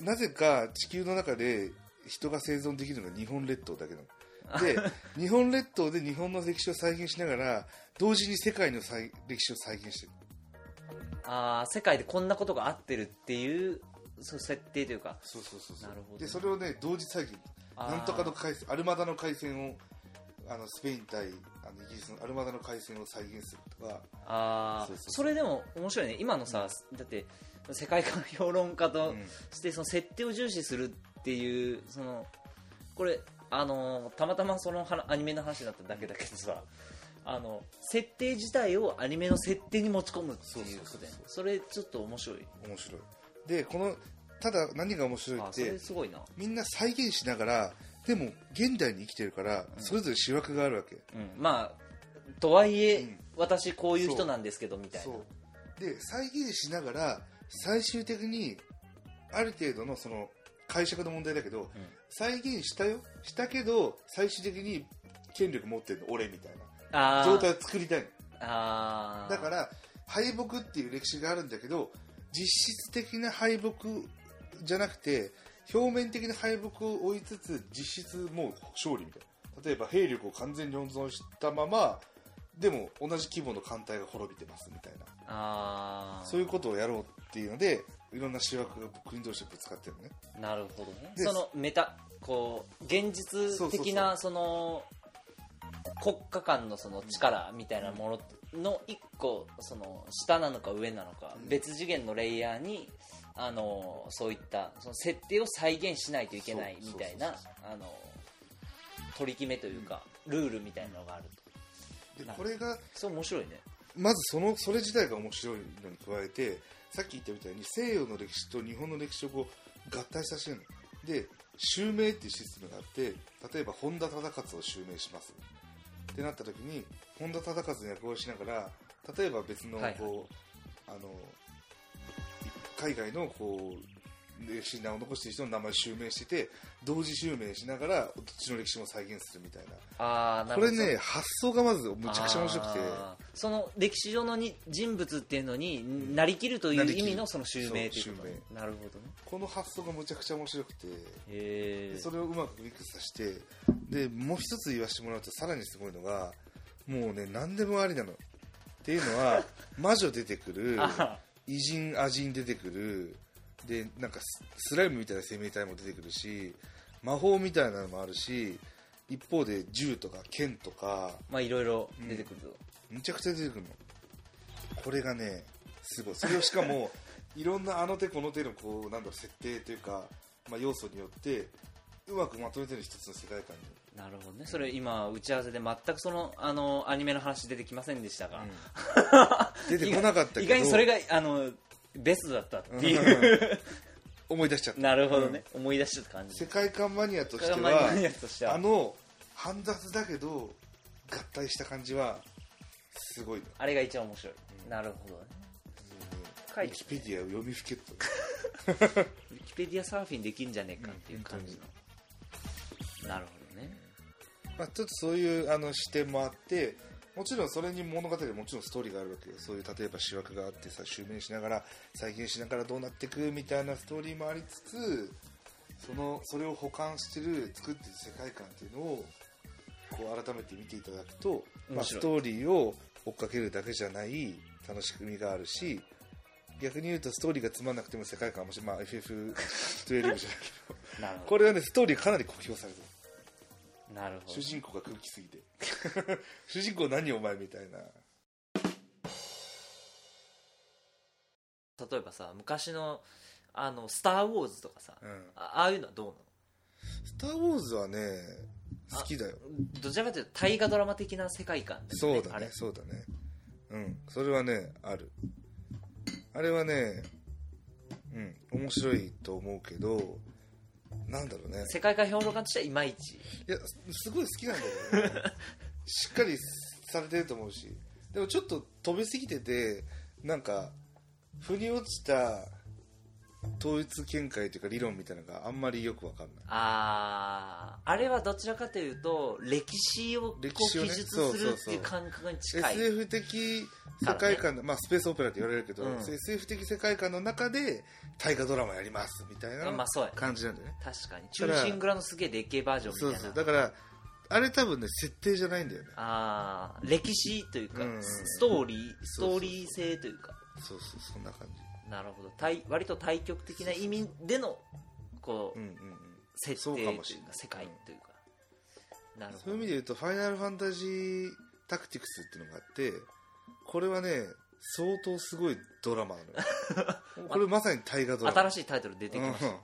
なぜか地球の中で人が生存できるのが日本列島だけなので日本列島で日本の歴史を再現しながら同時に世界の再歴史を再現してる。ああ世界でこんなことがあってるっていうそう設定というか。そうそうそうそう。なるほどね。でそれをね同時再現。なんとかの海戦アルマダの海戦をあのスペイン対あのイギリスのアルマダの海戦を再現するとか。ああそうそうそう。それでも面白いね。今のさ、だって世界観評論家とうん。してその設定を重視するっていうそのこれあのたまたまその話アニメの話だっただけだけどさあの設定自体をアニメの設定に持ち込むっていうことでそれちょっと面白い。面白い。でこのただ何が面白いってれすごいな、みんな再現しながらでも現代に生きてるからそれぞれ主役があるわけ、うん、まあとはいえ、うん。私こういう人なんですけどみたいな。そう。で再現しながら最終的にある程度のその解釈の問題だけど、再現したよ。したけど最終的に権力持ってるの俺みたいな。状態を作りたいの。あー。だから敗北っていう歴史があるんだけど実質的な敗北じゃなくて表面的な敗北を追いつつ実質もう勝利みたいな。例えば兵力を完全に温存したままでも同じ規模の艦隊が滅びてますみたいな。そういうことをやろうっていうのでいろんな主役が国同士でぶつかってるのね。なるほどね。でそのメタこう現実的なその国家間のその力みたいなものの一個その下なのか上なのか、うん。別次元のレイヤーにあのそういったその設定を再現しないといけないみたいなあの取り決めというか、ルールみたいなのがあると。でこれがそう面白いね。まずそのそれ自体が面白いのに加えてさっき言ったみたいに西洋の歴史と日本の歴史をこう合体させてるの。で襲名っていうシステムがあって例えば本田忠勝を襲名します。ってなった時に本田忠勝の役をしながら例えば別のこう、はいはい。あの海外のこう歴史に名を残している人の名前を襲名してて同時襲名しながらどっちの歴史も再現するみたいな。ああなこれるほど。ね発想がまずむちゃくちゃ面白くて。その歴史上のに人物っていうのになりきるという意味のその襲名というなるほどね。この発想がむちゃくちゃ面白くてそれをうまくミックスさせてでもう一つ言わせてもらうとさらにすごいのがもうね何でもありなの。っていうのは [laughs] 魔女出てくるあ偉人亜人出てくるでなんかススライムみたいな生命体も出てくるし魔法みたいなのもあるし一方で銃とか剣とかまあいろいろ出てくると、むちゃくちゃ出てくるの。これがねすごい。それをしかも [laughs] いろんなあの手この手のこうなんだろう設定というかまあ、要素によってうまくまとめてる一つの世界観に。なるほどね。それ今打ち合わせで全くそのあのアニメの話出てきませんでしたが、[laughs] 出てこなかったけど。意外にそれがあのベストだったっていう。[laughs] 思い出しちゃった。なるほどね、思い出しちゃった感じ。世界観マニアとしてマは。あの煩雑だけど合体した感じはすごい。なあれが一番面白い、なるほどね。書ウィキペディアを読みふけっと。[laughs] ウィキペディアサーフィンできんじゃねえかっていう感じの、なるほどね。まあ、ちょっとそういうあの視点もあってもちろんそれに物語はもちろんストーリーがあるわけよ。そういう例えば主役があってさ襲名しながら再現しながらどうなっていくみたいなストーリーもありつつそのそれを保管してる作ってる世界観っていうのをこう改めて見ていただくと、まあ、ストーリーを追っかけるだけじゃない楽しみがあるし逆に言うとストーリーがつまんなくても世界観はもし、まあ、FF12 じゃないけど。[laughs] これはねストーリーかなり酷評されてる。どなるほど主人公が空気すぎて。[laughs] 主人公何お前みたいな。例えばさ昔のあの「スター・ウォーズ」とかさ、うん。あああいうのはどうなの？スター・ウォーズはね好きだよ。どちらかというと大河ドラマ的な世界観ねそうだねそうだね。うんそれはねある。あれはねうん面白いと思うけどなんだろうね。世界観評論家としてはいまいち。いやすごい好きなんだけどね。[laughs] しっかりされてると思うし。でもちょっと飛びすぎててなんか腑に落ちた統一見解というか理論みたいなのがあんまりよくわかんない。あーあれはどちらかというと歴史をこう歴史をね記述そうするっていうそうそう感覚に近い。SF 的世界観の、まあ、スペースオペラって言われるけど、うん。SF 的世界観の中で大河ドラマやりますみたいな感じなんだよね、確かに。だから中心蔵のすげえでっけえバージョンみたそいうな。そうだからあれ多分ね設定じゃないんだよね。ああ歴史というか、うんうんストーリースそうそうそう。トーリー性というか。そうそうそんな感じなるほど。対割と対極的な意味でのこう、うんうんうん。設定というかもしれない。か世界というか、なるほど。そういう意味で言うと「ファイナルファンタジータクティクス」っていうのがあってこれはね相当すごいドラマなのよ。[laughs] これまさに大河ドラマ。新しいタイトル出てきました、うん。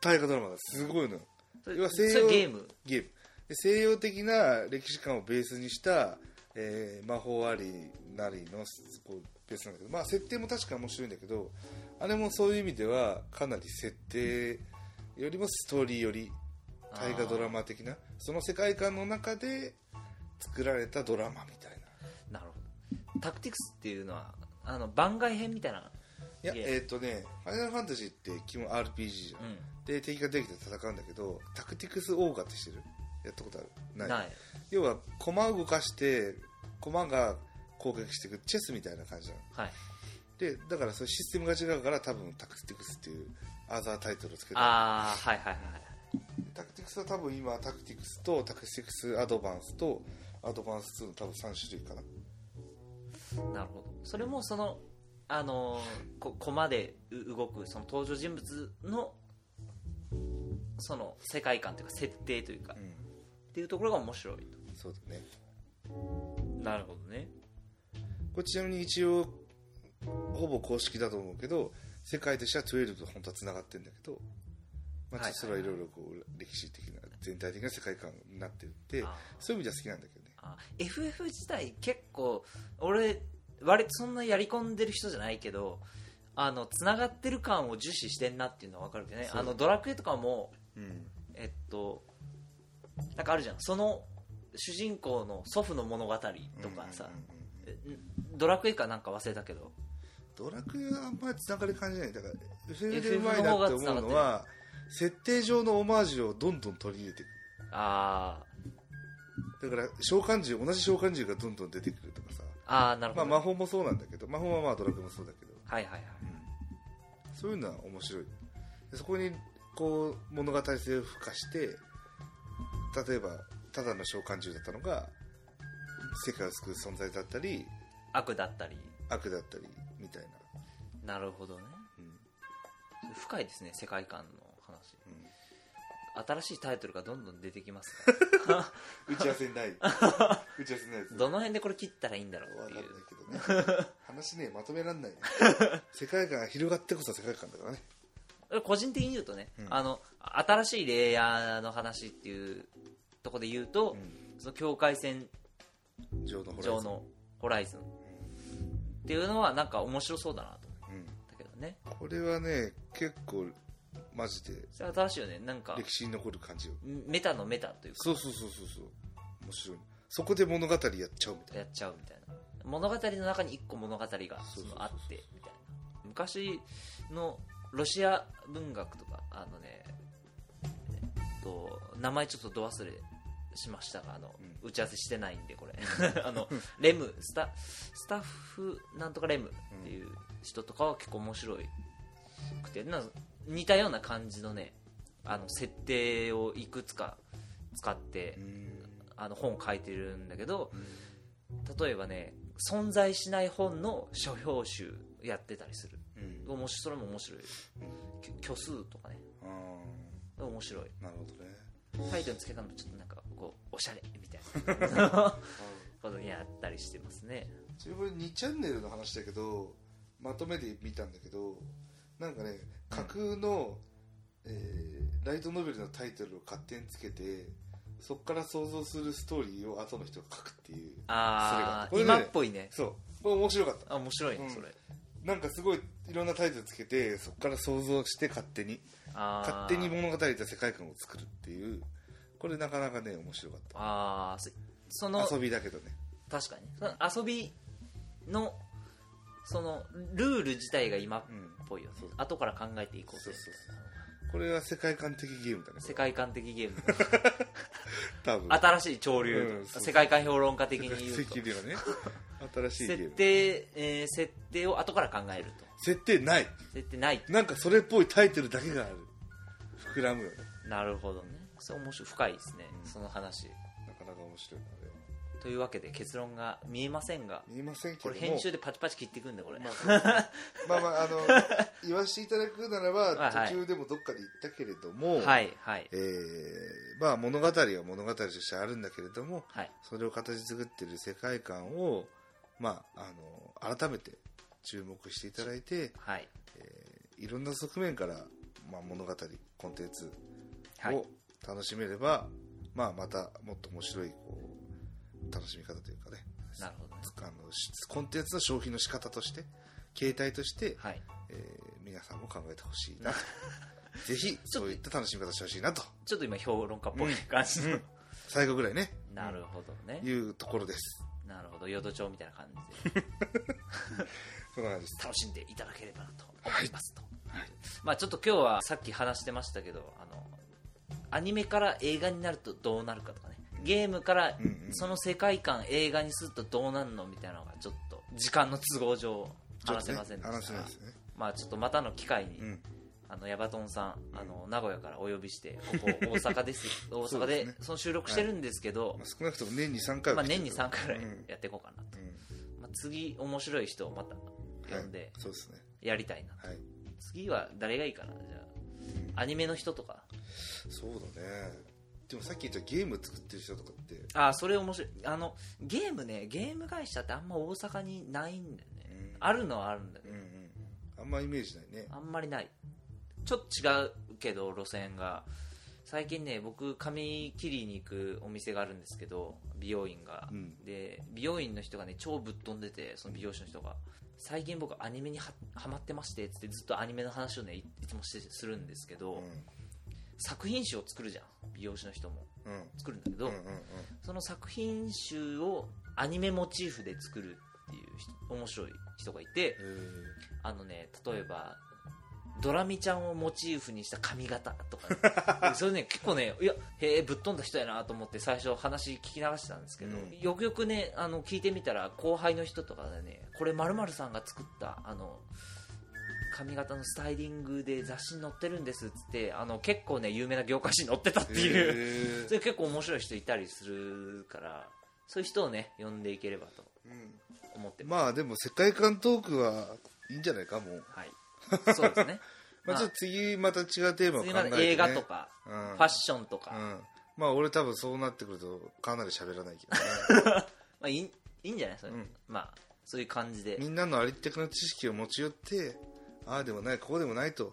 大河ドラマだ。すごいのよ。要は西洋ゲーム？ゲーム。で西洋的な歴史観をベースにした、えー魔法ありなりのこうベースなんだけど、まあ、設定も確か面白いんだけどあれもそういう意味ではかなり設定よりもストーリーより大河ドラマ的なその世界観の中で作られたドラマみたいな。なるほど。タクティクスっていうのはあの番外編みたいないやえっ、とね「ファイナルファンタジー」って基本 RPG じゃん、うで敵が出てきて戦うんだけどタクティクスオーガってしてる？やったことある？ない？ない。要は駒を動かして駒が攻撃していくチェスみたいな感じなの。はい。でだからそシステムが違うから多分タクティクスっていうアザータイトルをつけたああはいはいはいタクティクスは多分今タクティクスとタクティクスアドバンスとアドバンス2の多分3種類かな。なるほど。それもそのあのーこ駒でう動くその登場人物のその世界観というか設定というか、うん。っていうところが面白いと。そうだね。なるほどねこれちなみに一応ほぼ公式だと思うけど世界としては12と本当はつながってるんだけど、まあ、それはいろいろこう歴史的な全体的な世界観になってるってあそういう意味では好きなんだけどね。あ FF 自体結構俺割とそんなやり込んでる人じゃないけどあのつながってる感を重視してんなっていうのは分かるけどね。あのドラクエとかもうん。えっとなんかあるじゃん。その主人公の祖父の物語とかさ、えドラクエかなんか忘れたけど。ドラクエはあんまりつながり感じない。だから FF でうまいなって思うのは設定上のオマージュをどんどん取り入れていあくだから召喚獣同じ召喚獣がどんどん出てくるとかさ、ーあーなるまあ、ほど、魔法もそうなんだけど。魔法はまあドラクエもそうだけど。はいはいはい。そういうのは面白い。でそこにこう物語性を付加して例えばただの召喚獣だったのが世界を救う存在だったり悪だったり。悪だったりみたいな、なるほどね。うん。深いですね世界観の話。うん。新しいタイトルがどんどん出てきます [laughs] 打ち合わせない。[laughs] 打ち合わせないです。どの辺でこれ切ったらいいんだろうわかんないっていうけどね。話ねまとめらんないね。[laughs] 世界観が広がってこそ世界観だからね。れ個人的に言うとね、うん。あの新しいレイヤーの話っていうところで言うと、その境界線上のホライズンっていうのはなんか面白そうだなと。思うん。ったけどね。これはね結構マジでそれ新しいよね。なんか歴史に残る感じよ。メタのメタというか。そうそうそうそうそう。面白い。そこで物語やっちゃうみたいやっちゃうみたいな。物語の中に一個物語があってみたいな。昔のロシア文学とかあのねえっと名前ちょっとど忘れしましたがあの、うん。打ち合わせしてないんでこれ。[laughs] あのレムスタスタッフなんとかレムっていう人とかは結構面白いくてな似たような感じのねあの設定をいくつか使ってあの本書いてるんだけど例えばね存在しない本の書評集やってたりする。うん。面白いそれも面白い。き虚数とかね。あ面白い。ーなるほどね。タイトルの付け方もちょっとなんかこうおしゃれみたいな。ことにやったりしてますね。ちなみに2チャンネルの話だけどまとめで見たんだけどなんかね架空の、えーライトノベルのタイトルを勝手につけてそこから想像するストーリーを後の人が書くっていうああ、それが今っぽいね。そう。これ面白かった。あ面白いね、うん。それ。なんかすごいいろんなタイトルつけてそこから想像して勝手に勝手に物語と世界観を作るっていうこれなかなかね面白かっあーそそのた遊びだけどね。確かに。その遊びのそのルール自体が今っぽいよね、そう後から考えていこうとそうそうこれは世界観的ゲームだね世界観的ゲーム。多分。新しい潮流、うん世界観評論家的に言うと。ね。新しいゲー設ム定、えー設定を後から考えると。設定ない。設定ない。なんかそれっぽいタイトルだけがある膨らむよね。なるほどねそれ面白い深いですね、その話。なかなか面白いなあれはというわけで結論が見えませんが。見えませんけども。これ編集でパチパチ切っていくんでこれ、まあまあまああの [laughs] 言わせていただくならば途中でもどっかで言ったけれども、はいはい。えーまあ物語は物語としてあるんだけれどもはい。それを形作っている世界観を、まあ、あの改めて注目していただいて、はい。えーいろんな側面から、まあ、物語コンテンツはい。を楽しめれば、まあ、またもっと面白いこう楽しみ方というかね。なるほどね。あのしコンテンツの消費の仕方として形態として、はい。えー皆さんも考えてほしいなと。[laughs] ぜひそういった楽しみ方してほしいなと。ちょっと今評論家っぽい感じの、最後ぐらいね。なるほどね。いうところです。なるほど。淀町みたいな感じで。[laughs] そんな感じです。楽しんでいただければなと思いますと、まあちょっと今日はさっき話してましたけどあのアニメから映画になるとどうなるかとかね。ゲームからその世界観映画にするとどうなるのみたいなのがちょっと時間の都合上話せませんでした。話せないですね。まあちょっとまたの機会に、うん。あのヤバトンさんあの名古屋からお呼びしてここ [laughs] 大阪です。大阪でその収録してるんですけど、まあ、少なくとも年に3回はまあ、年に3回ぐらいうん。やっていこうかなと、うん。まあ、次面白い人をまた呼んではい、そうですね。やりたいな、はい。次は誰がいいかな？じゃあアニメの人とかそうだね。でもさっき言ったゲーム作ってる人とかって。ああそれ面白い。あのゲームねゲーム会社ってあんま大阪にないんだよね、うん。あるのはあるんだけど、うんうん。あんまイメージないね。あんまりない。ちょっと違うけど路線が。最近ね僕髪切りに行くお店があるんですけど美容院が、うん。で美容院の人がね超ぶっ飛んでてその美容師の人が。最近僕アニメにはハマってましてつってずっとアニメの話をねいいつもしてするんですけど、うん作品集を作るじゃん。美容師の人も。うん。作るんだけど、うんうんうん。その作品集をアニメモチーフで作るっていう人面白い人がいてへあのね例えばドラミちゃんをモチーフにした髪型とか、ね、[laughs] それね結構ねいやへえぶっ飛んだ人やなと思って最初話聞き流してたんですけど、うん。よくよくねあの聞いてみたら後輩の人とかでねこれまるさんが作ったあの髪型のスタイリングで雑誌に載ってるんですっつってあの結構ね有名な業界誌に載ってたってえいう。へ [laughs] それ結構面白い人いたりするからそういう人をね呼んでいければと思ってます、まあでも世界観トークはいいんじゃないかもう。はい。そうですね。[laughs] まあちょっと次また違うテーマを考次えて、ね、映画とか、うん。ファッションとか、うん。まあ俺多分そうなってくるとかなり喋らないけどね。[laughs] まあいいいいんじゃない？それ、うん。まあそういう感じで。みんなのありったけの知識を持ち寄ってああでもないこうでもないと。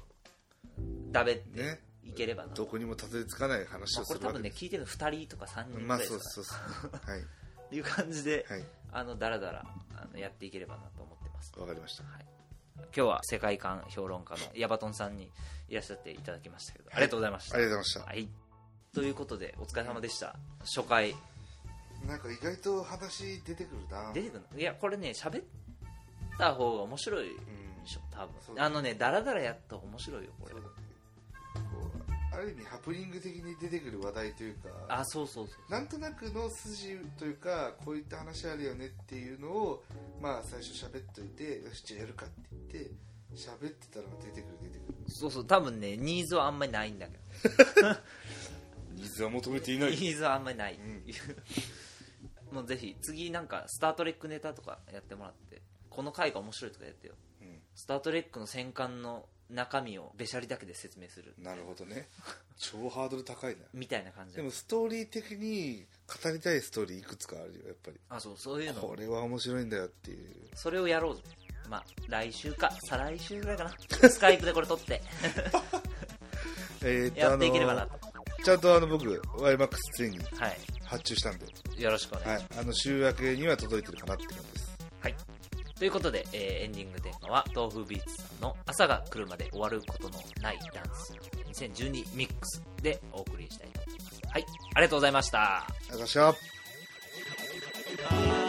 だべってね。いければな。と、どこにもたどり着かない話まあこれ多分をするわけでね聞いてるの2人とか3人ぐまあらいですそうからそうそう。[laughs] はい。っていう感じで、はい。あのだらだらあのやっていければなと思ってます。わかりました。はい、今日は世界観評論家のヤバトンさんにいらっしゃっていただきましたけど、ありがとうございました。ありがとうございました。はい、ということでお疲れ様でした。初回。なんか意外と話出てくるな。出てくるの？いやこれね喋った方が面白い。でうんしょ多分。あのねダラダラやった方が面白いよこれ。ね。ある意味ハプニング的に出てくる話題というかあそうそうそうなんとなくの筋というかこういった話あるよねっていうのをまあ最初喋っといてよしじゃあやるかって言って喋ってたら出てくる出てくる。そうそう多分ねニーズはあんまりないんだけ [laughs] ニーズは求めていどニーズはあんまりない、ん。[laughs] もうぜひ次なんかスター・トレックネタとかやってもらってこの回が面白いとかやってよ。うんスター・トレックの戦艦の中身をべしゃりだけで説明する。なるほどね。超ハードル高いなみたいな感じ。でもストーリー的に語りたいストーリーいくつかあるよやっぱり。あそうそういうの。これは面白いんだよっていう。それをやろうぜ。まあ来週か。再来週ぐらいかな。[laughs] スカイプでこれ撮って。えーやっていければなあのちゃんとあの僕 YMAX ついにはい。発注したんで、よろしくお願いします、はい、あの週明けには届いてるかなって感じです。はい。ということで、えーエンディングテーマは、豆腐ビーツさんの朝が来るまで終わることのないダンス2012ミックスでお送りしたいと思います。はい。ありがとうございました。ありがとうございました